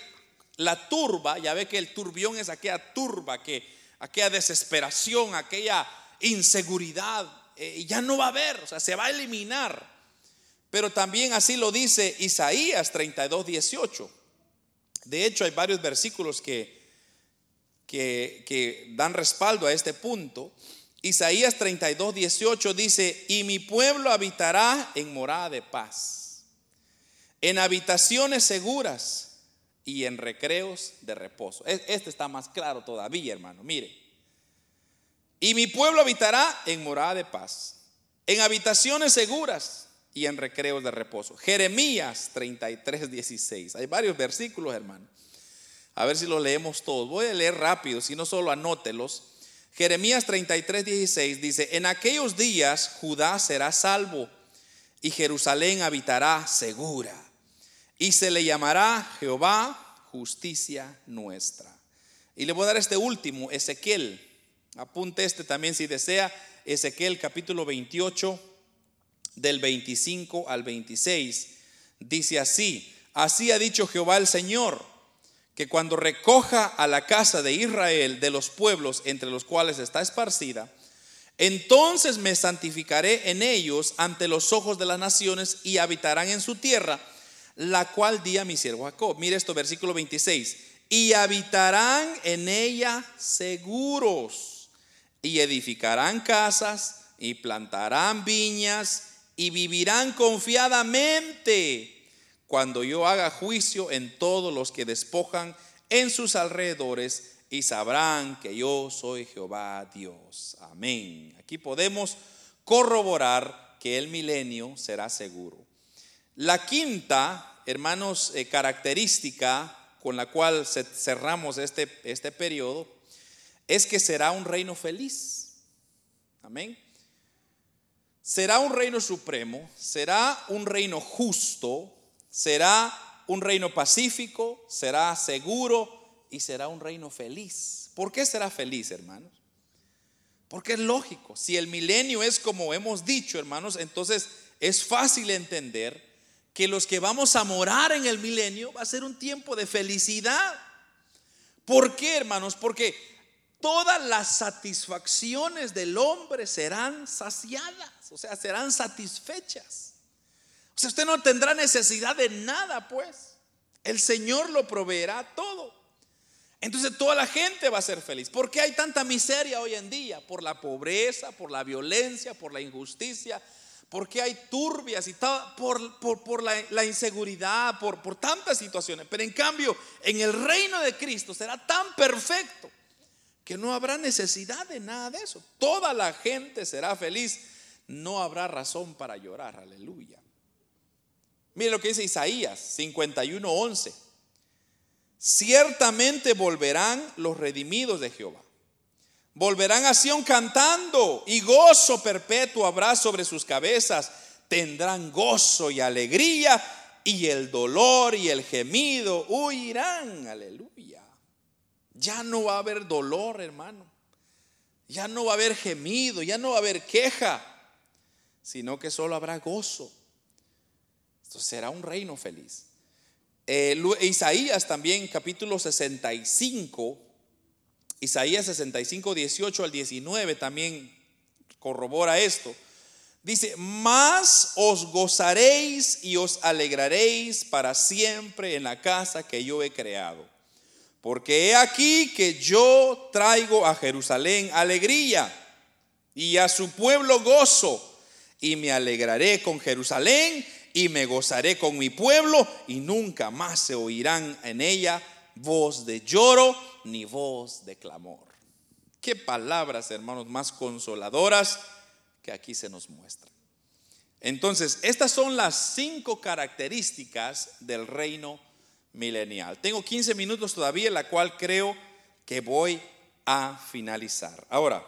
la turba, ya ve que el turbión es aquella turba, que, aquella desesperación, aquella inseguridad, eh, ya no va a haber, o sea, se va a eliminar. Pero también así lo dice Isaías 32, 18. De hecho, hay varios versículos que, que, que dan respaldo a este punto. Isaías 32, 18 dice, y mi pueblo habitará en morada de paz, en habitaciones seguras y en recreos de reposo. Este está más claro todavía, hermano. Mire, y mi pueblo habitará en morada de paz, en habitaciones seguras y en recreos de reposo. Jeremías 33, 16. Hay varios versículos, hermano. A ver si los leemos todos. Voy a leer rápido, si no solo anótelos. Jeremías 33, 16 dice, en aquellos días Judá será salvo y Jerusalén habitará segura. Y se le llamará Jehová justicia nuestra. Y le voy a dar este último, Ezequiel Apunte este también si desea, Ezequiel capítulo 28 del 25 al 26. Dice así, así ha dicho Jehová el Señor, que cuando recoja a la casa de Israel de los pueblos entre los cuales está esparcida, entonces me santificaré en ellos ante los ojos de las naciones y habitarán en su tierra, la cual di a mi siervo Jacob. Mire esto, versículo 26. Y habitarán en ella seguros y edificarán casas y plantarán viñas y vivirán confiadamente cuando yo haga juicio en todos los que despojan en sus alrededores y sabrán que yo soy Jehová Dios. Amén. Aquí podemos corroborar que el milenio será seguro. La quinta, hermanos, eh, característica con la cual cerramos este, este periodo es que será un reino feliz. Amén. Será un reino supremo, será un reino justo, será un reino pacífico, será seguro y será un reino feliz. ¿Por qué será feliz, hermanos? Porque es lógico. Si el milenio es como hemos dicho, hermanos, entonces es fácil entender que los que vamos a morar en el milenio va a ser un tiempo de felicidad. ¿Por qué, hermanos? Porque todas las satisfacciones del hombre serán saciadas, o sea, serán satisfechas. O sea, usted no tendrá necesidad de nada, pues. El Señor lo proveerá todo. Entonces toda la gente va a ser feliz. ¿Por qué hay tanta miseria hoy en día? Por la pobreza, por la violencia, por la injusticia, porque hay turbias y todo, por, por, la, la, inseguridad, por, por tantas situaciones. Pero en cambio, en el reino de Cristo será tan perfecto que no habrá necesidad de nada de eso. Toda la gente será feliz. No habrá razón para llorar. Aleluya. Mire lo que dice Isaías 51:11. Ciertamente volverán los redimidos de Jehová. Volverán a Sión cantando y gozo perpetuo habrá sobre sus cabezas. Tendrán gozo y alegría y el dolor y el gemido huirán. Aleluya. Ya no va a haber dolor, hermano. Ya no va a haber gemido, ya no va a haber queja, sino que solo habrá gozo. Esto será un reino feliz. Eh, Isaías también, capítulo 65, Isaías 65, 18 al 19 también corrobora esto. Dice, más os gozaréis y os alegraréis para siempre en la casa que yo he creado. Porque he aquí que yo traigo a Jerusalén alegría y a su pueblo gozo, y me alegraré con Jerusalén y me gozaré con mi pueblo y nunca más se oirán en ella voz de lloro ni voz de clamor. Qué palabras, hermanos, más consoladoras que aquí se nos muestran. Entonces, estas son las cinco características del reino milenial. Tengo 15 minutos todavía, la cual creo que voy a finalizar. Ahora,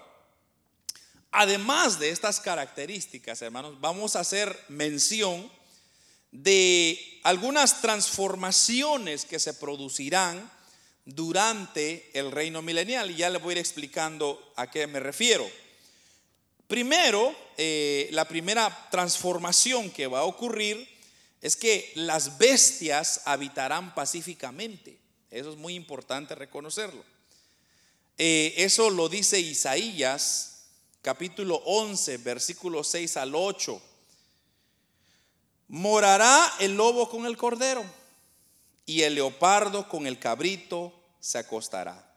además de estas características, hermanos, vamos a hacer mención de algunas transformaciones que se producirán durante el reino milenial. Y ya les voy a ir explicando a qué me refiero. Primero, eh, la primera transformación que va a ocurrir es que las bestias habitarán pacíficamente. Eso es muy importante reconocerlo. Eh, eso lo dice Isaías, capítulo 11, versículo 6 al 8. Morará el lobo con el cordero y el leopardo con el cabrito se acostará.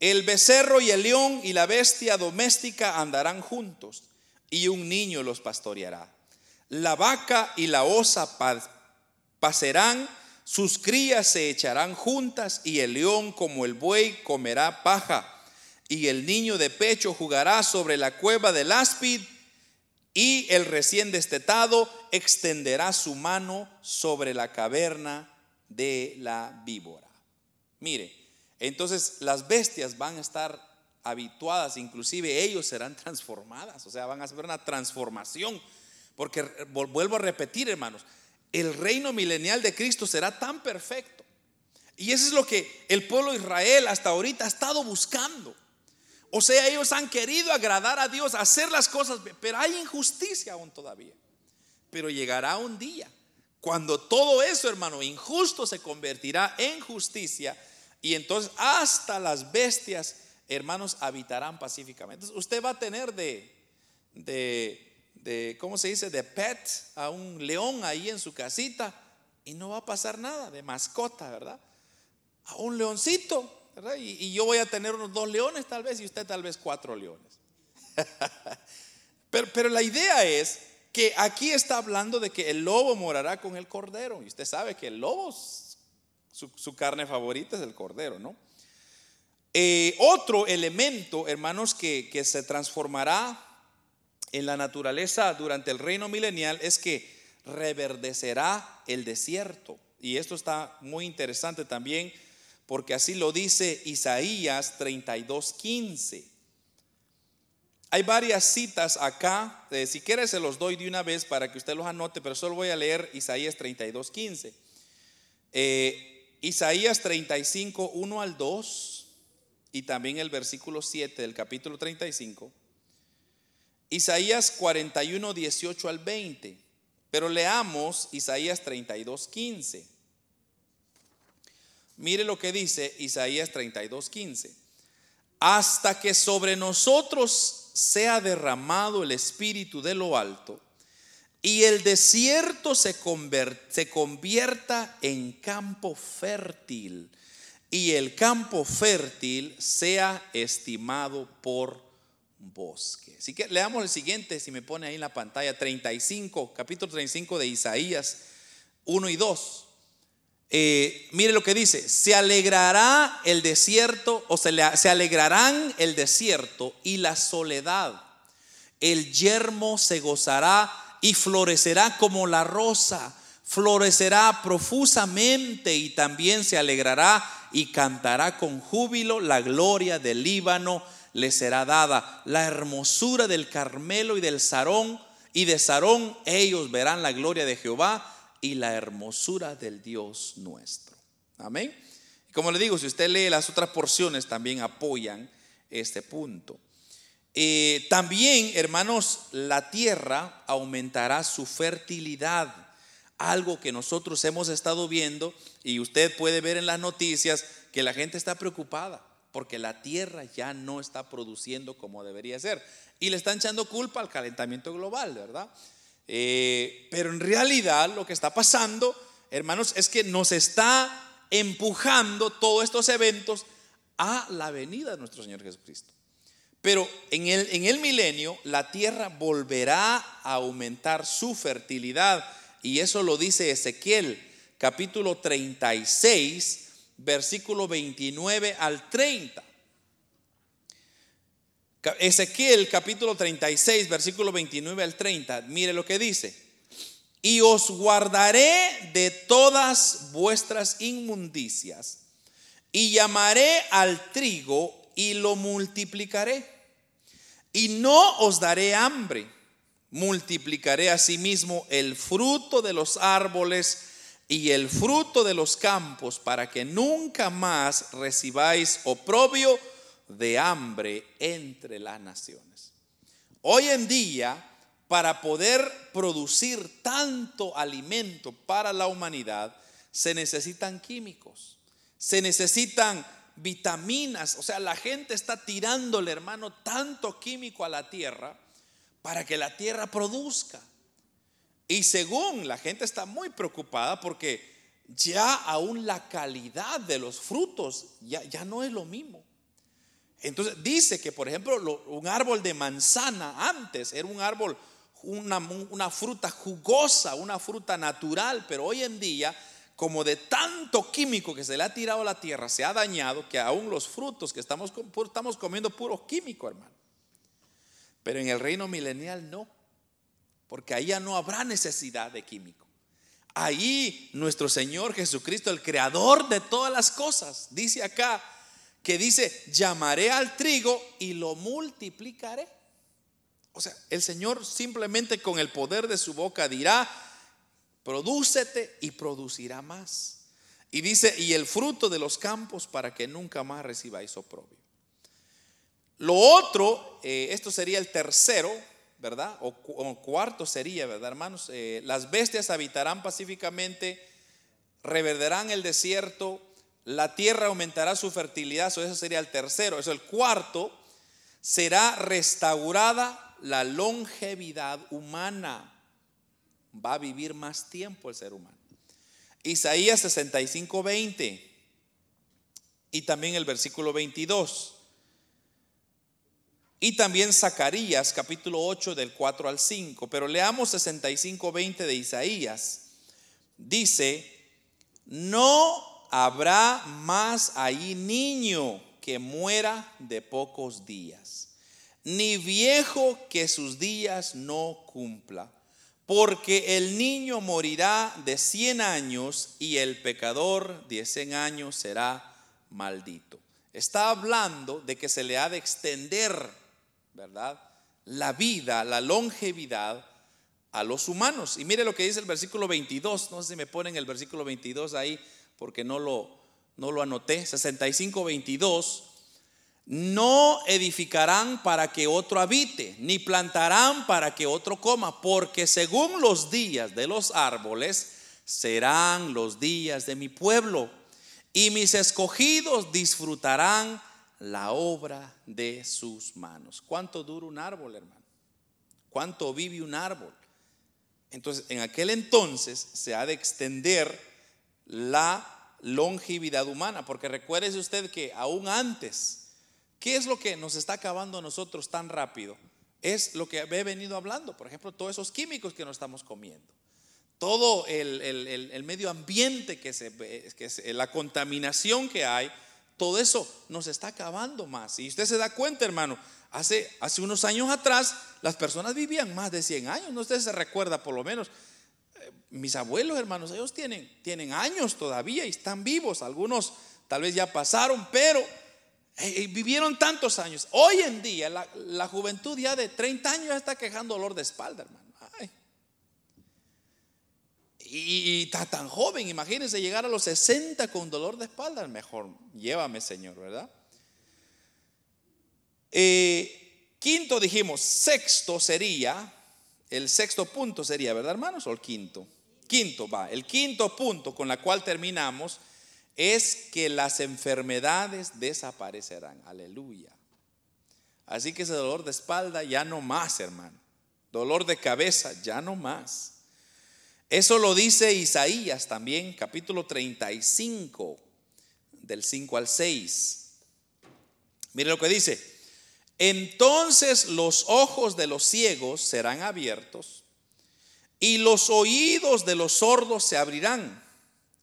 El becerro y el león y la bestia doméstica andarán juntos y un niño los pastoreará. La vaca y la osa pasarán, sus crías se echarán juntas y el león como el buey comerá paja y el niño de pecho jugará sobre la cueva del áspid y el recién destetado extenderá su mano sobre la caverna de la víbora. Mire, entonces las bestias van a estar habituadas, inclusive ellos serán transformadas, o sea, van a hacer una transformación, porque vuelvo a repetir, hermanos, el reino milenial de Cristo será tan perfecto. Y eso es lo que el pueblo de Israel hasta ahorita ha estado buscando. O sea, ellos han querido agradar a Dios, hacer las cosas, pero hay injusticia aún todavía. Pero llegará un día cuando todo eso, hermano, injusto se convertirá en justicia y entonces hasta las bestias, hermanos, habitarán pacíficamente. usted va a tener de, de, de, ¿cómo se dice? De pet a un león ahí en su casita y no va a pasar nada, de mascota, ¿verdad? A un leoncito y, yo voy a tener unos dos leones tal vez y usted tal vez cuatro leones. pero la idea es que aquí está hablando de que el lobo morará con el cordero. Y usted sabe que el lobo, su, carne favorita es el cordero, ¿no? Eh, otro elemento, hermanos, que, que se transformará en la naturaleza durante el reino milenial es que reverdecerá el desierto. Y esto está muy interesante también porque así lo dice Isaías 32:15. Hay varias citas acá, eh, si quiere se los doy de una vez para que usted los anote, pero solo voy a leer Isaías 32:15. Eh, Isaías 35, 1 al 2 y también el versículo 7 del capítulo 35. Isaías 41, 18 al 20. Pero leamos Isaías 32, 15. Mire lo que dice Isaías 32, 15. Hasta que sobre nosotros sea derramado el Espíritu de lo alto y el desierto se, se convierta en campo fértil y el campo fértil sea estimado por bosque. Así que leamos el siguiente, si me pone ahí en la pantalla, 35, capítulo 35 de Isaías 1 y 2. Eh, mire lo que dice, se alegrará el desierto o se, se alegrarán el desierto y la soledad. El yermo se gozará y florecerá como la rosa, florecerá profusamente y también se alegrará y cantará con júbilo la gloria del Líbano le será dada, la hermosura del Carmelo y del Sarón y de Sarón ellos verán la gloria de Jehová y la hermosura del Dios nuestro. Amén. Como le digo, si usted lee las otras porciones, también apoyan este punto. Eh, también, hermanos, la tierra aumentará su fertilidad. Algo que nosotros hemos estado viendo y usted puede ver en las noticias que la gente está preocupada porque la tierra ya no está produciendo como debería ser. Y le están echando culpa al calentamiento global, ¿verdad? Eh, pero en realidad lo que está pasando, hermanos, es que nos está empujando todos estos eventos a la venida de nuestro Señor Jesucristo. Pero en el, en el milenio la tierra volverá a aumentar su fertilidad y eso lo dice Ezequiel, capítulo 36, versículo 29 al 30. Ezequiel capítulo 36, versículo 29 al 30. Mire lo que dice. Y os guardaré de todas vuestras inmundicias y llamaré al trigo y lo multiplicaré. Y no os daré hambre. Multiplicaré asimismo el fruto de los árboles y el fruto de los campos para que nunca más recibáis oprobio de hambre entre las naciones. Hoy en día, para poder producir tanto alimento para la humanidad, se necesitan químicos, se necesitan vitaminas, o sea, la gente está tirándole, hermano, tanto químico a la tierra para que la tierra produzca. Y según la gente está muy preocupada porque ya aún la calidad de los frutos ya, ya no es lo mismo. Entonces dice que, por ejemplo, un árbol de manzana antes era un árbol, una, fruta jugosa, una fruta natural, pero hoy en día, como de tanto químico que se le ha tirado a la tierra, se ha dañado que aún los frutos que estamos, comiendo puro químico, hermano. Pero en el reino milenial no, porque ahí ya no habrá necesidad de químico. Ahí nuestro Señor Jesucristo, el creador de todas las cosas, dice acá, que dice, llamaré al trigo y lo multiplicaré. O sea, el Señor simplemente con el poder de su boca dirá, prodúcete y producirá más. Y dice, y el fruto de los campos para que nunca más recibáis oprobio. Lo otro, eh, esto sería el tercero, ¿verdad? O, cuarto sería, ¿verdad, hermanos? Eh, las bestias habitarán pacíficamente, reverderán el desierto, la tierra aumentará su fertilidad, eso sería el tercero. Eso el cuarto, será restaurada la longevidad humana. Va a vivir más tiempo el ser humano. Isaías 65, 20. Y también el versículo 22. Y también Zacarías capítulo 8 del 4 al 5. Pero leamos 65, 20 de Isaías. Dice, no habrá más ahí niño que muera de pocos días, ni viejo que sus días no cumpla, porque el niño morirá de cien años y el pecador de cien años será maldito. Está hablando de que se le ha de extender, ¿verdad? La vida, la longevidad a los humanos. Y mire lo que dice el versículo 22, no sé si me ponen el versículo 22 ahí porque no lo, no lo anoté, 65-22, no edificarán para que otro habite, ni plantarán para que otro coma, porque según los días de los árboles serán los días de mi pueblo, y mis escogidos disfrutarán la obra de sus manos. ¿Cuánto dura un árbol, hermano? ¿Cuánto vive un árbol? Entonces, en aquel entonces se ha de extender la longevidad humana, porque recuérdese usted que aún antes, ¿qué es lo que nos está acabando a nosotros tan rápido? Es lo que he venido hablando, por ejemplo, todos esos químicos que nos estamos comiendo, todo el, medio ambiente que se que la contaminación que hay, todo eso nos está acabando más. Y usted se da cuenta, hermano, hace, hace unos años atrás las personas vivían más de 100 años, no usted se recuerda por lo menos mis abuelos, hermanos, ellos tienen, tienen años todavía y están vivos. Algunos tal vez ya pasaron, pero eh, eh, vivieron tantos años. Hoy en día, la, juventud ya de 30 años ya está quejando dolor de espalda, hermano. Y, está tan joven, imagínense llegar a los 60 con dolor de espalda. Mejor llévame, Señor, ¿verdad? Eh, quinto dijimos, sexto sería, el sexto punto sería, ¿verdad, hermanos? O el quinto. Quinto, va. El quinto punto con la cual terminamos es que las enfermedades desaparecerán. Aleluya. Así que ese dolor de espalda ya no más, hermano. Dolor de cabeza ya no más. Eso lo dice Isaías también, capítulo 35, del 5 al 6. Mire lo que dice. Entonces los ojos de los ciegos serán abiertos y los oídos de los sordos se abrirán.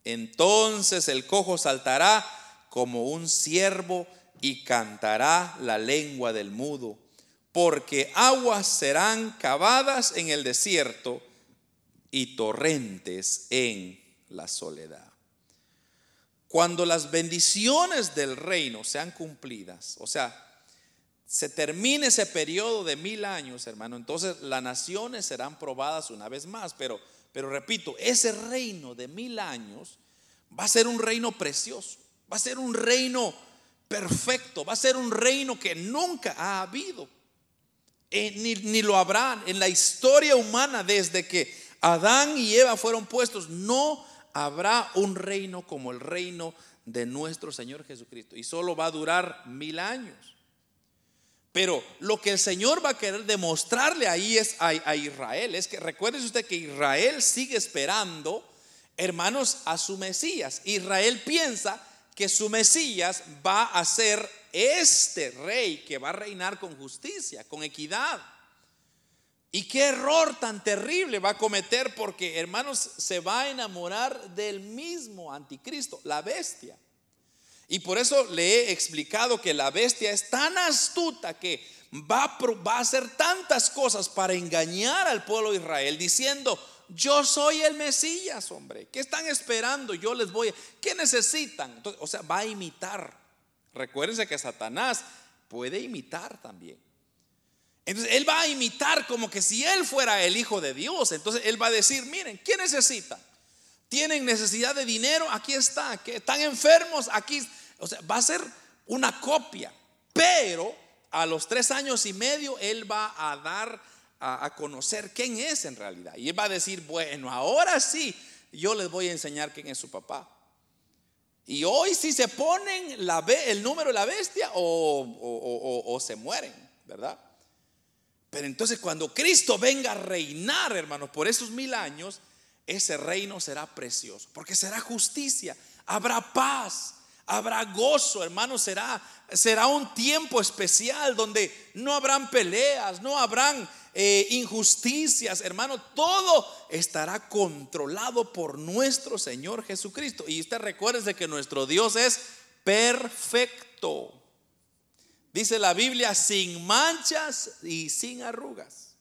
Entonces el cojo saltará como un ciervo y cantará la lengua del mudo, porque aguas serán cavadas en el desierto y torrentes en la soledad. Cuando las bendiciones del reino sean cumplidas, o sea, se termine ese periodo de mil años, hermano, entonces las naciones serán probadas una vez más. Pero, pero repito, ese reino de mil años va a ser un reino precioso, va a ser un reino perfecto, va a ser un reino que nunca ha habido, eh, ni, ni lo habrá en la historia humana desde que Adán y Eva fueron puestos. No habrá un reino como el reino de nuestro Señor Jesucristo. Y solo va a durar mil años. Pero lo que el Señor va a querer demostrarle ahí es a, Israel, es que recuerde usted que Israel sigue esperando, hermanos, a su Mesías. Israel piensa que su Mesías va a ser este rey que va a reinar con justicia, con equidad. Y qué error tan terrible va a cometer porque, hermanos, se va a enamorar del mismo anticristo, la bestia. Y por eso le he explicado que la bestia es tan astuta que va a, va a hacer tantas cosas para engañar al pueblo de Israel diciendo, yo soy el Mesías, hombre. ¿Qué están esperando? Yo les voy a... ¿Qué necesitan? o sea, va a imitar. Recuérdense que Satanás puede imitar también. Entonces, él va a imitar como que si él fuera el Hijo de Dios. Entonces, él va a decir, miren, ¿qué necesitan? ¿Tienen necesidad de dinero? Aquí está. ¿Están enfermos? Aquí o sea, va a ser una copia, pero a los tres años y medio él va a dar a, conocer quién es en realidad. Y él va a decir, bueno, ahora sí, yo les voy a enseñar quién es su papá. Y hoy si se ponen el número de la bestia o, o se mueren, ¿verdad? Pero entonces cuando Cristo venga a reinar, hermanos, por esos mil años, ese reino será precioso, porque será justicia, habrá paz, habrá gozo, hermano, será, será un tiempo especial donde no habrán peleas, no habrán eh, injusticias, hermano, todo estará controlado por nuestro Señor Jesucristo. Y usted recuerde que nuestro Dios es perfecto. Dice la Biblia, sin manchas y sin arrugas.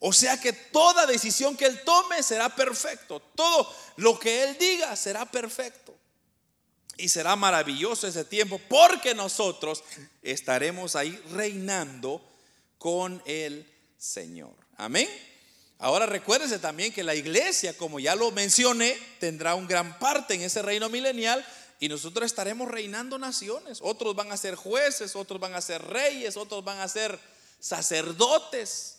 O sea que toda decisión que Él tome será perfecto. Todo lo que Él diga será perfecto. Y será maravilloso ese tiempo porque nosotros estaremos ahí reinando con el Señor. Amén. Ahora recuérdese también que la iglesia, como ya lo mencioné, tendrá un gran parte en ese reino milenial y nosotros estaremos reinando naciones. Otros van a ser jueces, otros van a ser reyes, otros van a ser sacerdotes.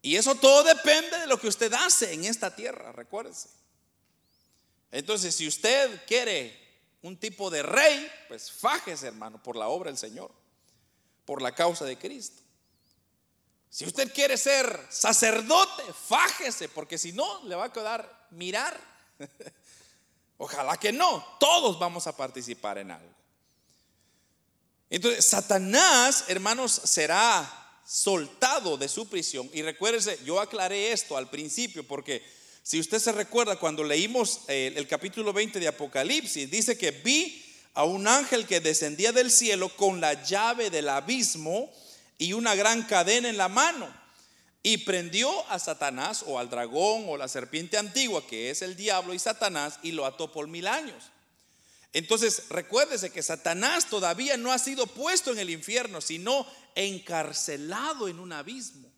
Y eso todo depende de lo que usted hace en esta tierra, recuérdese. Entonces, si usted quiere un tipo de rey, pues fájese, hermano, por la obra del Señor, por la causa de Cristo. Si usted quiere ser sacerdote, fájese, porque si no, le va a quedar mirar. Ojalá que no, todos vamos a participar en algo. Entonces, Satanás, hermanos, será soltado de su prisión. Y recuérdese, yo aclaré esto al principio porque si usted se recuerda cuando leímos eh, el capítulo 20 de Apocalipsis, dice que vi a un ángel que descendía del cielo con la llave del abismo y una gran cadena en la mano. Y prendió a Satanás o al dragón o la serpiente antigua, que es el diablo y Satanás, y lo ató por mil años. Entonces, recuérdese que Satanás todavía no ha sido puesto en el infierno, sino encarcelado en un abismo.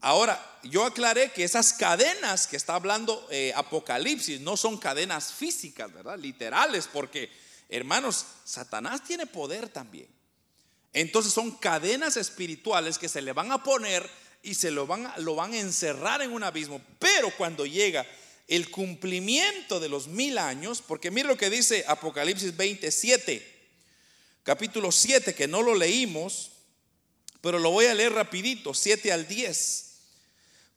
Ahora, yo aclaré que esas cadenas que está hablando eh, Apocalipsis no son cadenas físicas, ¿verdad? Literales, porque, hermanos, Satanás tiene poder también. Entonces son cadenas espirituales que se le van a poner y se lo van, lo van a encerrar en un abismo. Pero cuando llega el cumplimiento de los mil años, porque mire lo que dice Apocalipsis 27, capítulo 7, que no lo leímos, pero lo voy a leer rapidito, 7 al 10.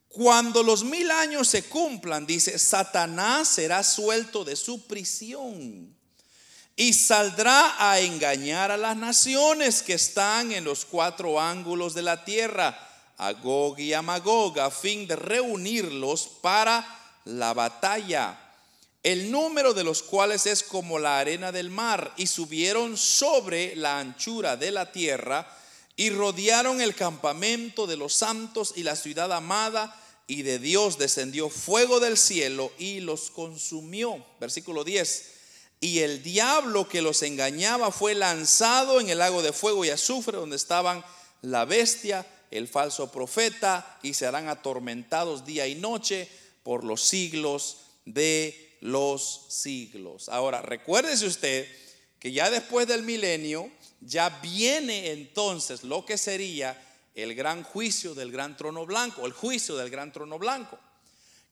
Cuando los mil años se cumplan, dice, Satanás será suelto de su prisión y saldrá a engañar a las naciones que están en los cuatro ángulos de la tierra, a Gog y a Magog a fin de reunirlos para la batalla, el número de los cuales es como la arena del mar, y subieron sobre la anchura de la tierra y rodearon el campamento de los santos y la ciudad amada, y de Dios descendió fuego del cielo y los consumió. Versículo 10. Y el diablo que los engañaba fue lanzado en el lago de fuego y azufre donde estaban la bestia, el falso profeta, y serán atormentados día y noche por los siglos de los siglos. Ahora, recuérdese usted que ya después del milenio, ya viene entonces lo que sería el gran juicio del gran trono blanco, el juicio del gran trono blanco,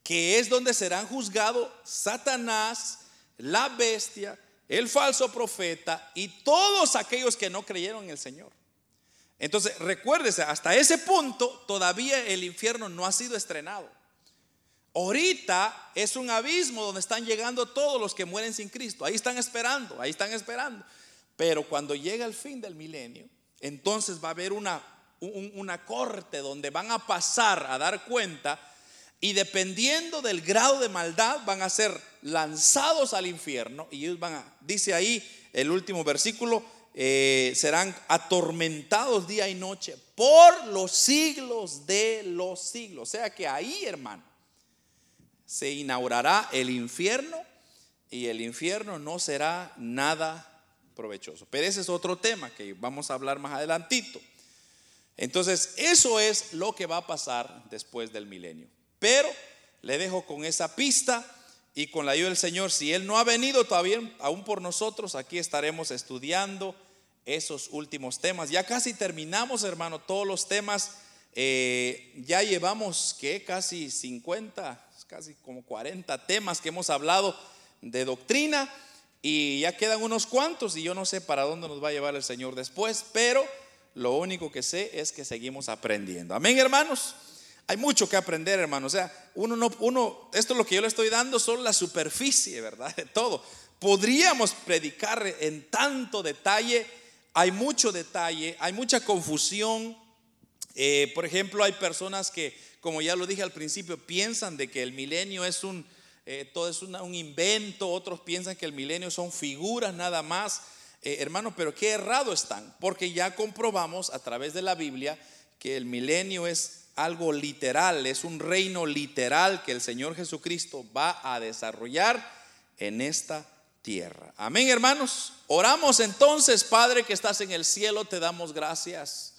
que es donde serán juzgados Satanás, la bestia, el falso profeta y todos aquellos que no creyeron en el Señor. Entonces, recuérdese, hasta ese punto todavía el infierno no ha sido estrenado. Ahorita es un abismo donde están llegando todos los que mueren sin Cristo. Ahí están esperando, ahí están esperando. Pero cuando llega el fin del milenio, entonces va a haber una, una corte donde van a pasar a dar cuenta y dependiendo del grado de maldad van a ser lanzados al infierno y ellos van a, dice ahí el último versículo, eh, serán atormentados día y noche por los siglos de los siglos. O sea que ahí, hermano, se inaugurará el infierno y el infierno no será nada provechoso. Pero ese es otro tema que vamos a hablar más adelantito. Entonces, eso es lo que va a pasar después del milenio. Pero le dejo con esa pista y con la ayuda del Señor, si Él no ha venido todavía aún por nosotros, aquí estaremos estudiando esos últimos temas. Ya casi terminamos, hermano, todos los temas. Eh, ya llevamos que casi 50, casi como 40 temas que hemos hablado de doctrina y ya quedan unos cuantos y yo no sé para dónde nos va a llevar el Señor después, pero lo único que sé es que seguimos aprendiendo. Amén, hermanos. Hay mucho que aprender, hermano. O sea, uno no, uno, esto es lo que yo le estoy dando, solo la superficie, ¿verdad? De todo. Podríamos predicar en tanto detalle, hay mucho detalle, hay mucha confusión. Eh, por ejemplo, hay personas que, como ya lo dije al principio, piensan de que el milenio es un, eh, todo es un invento, otros piensan que el milenio son figuras nada más. Eh, hermano, pero qué errado están, porque ya comprobamos a través de la Biblia que el milenio es algo literal, es un reino literal que el Señor Jesucristo va a desarrollar en esta tierra. Amén, hermanos. Oramos entonces, Padre que estás en el cielo, te damos gracias.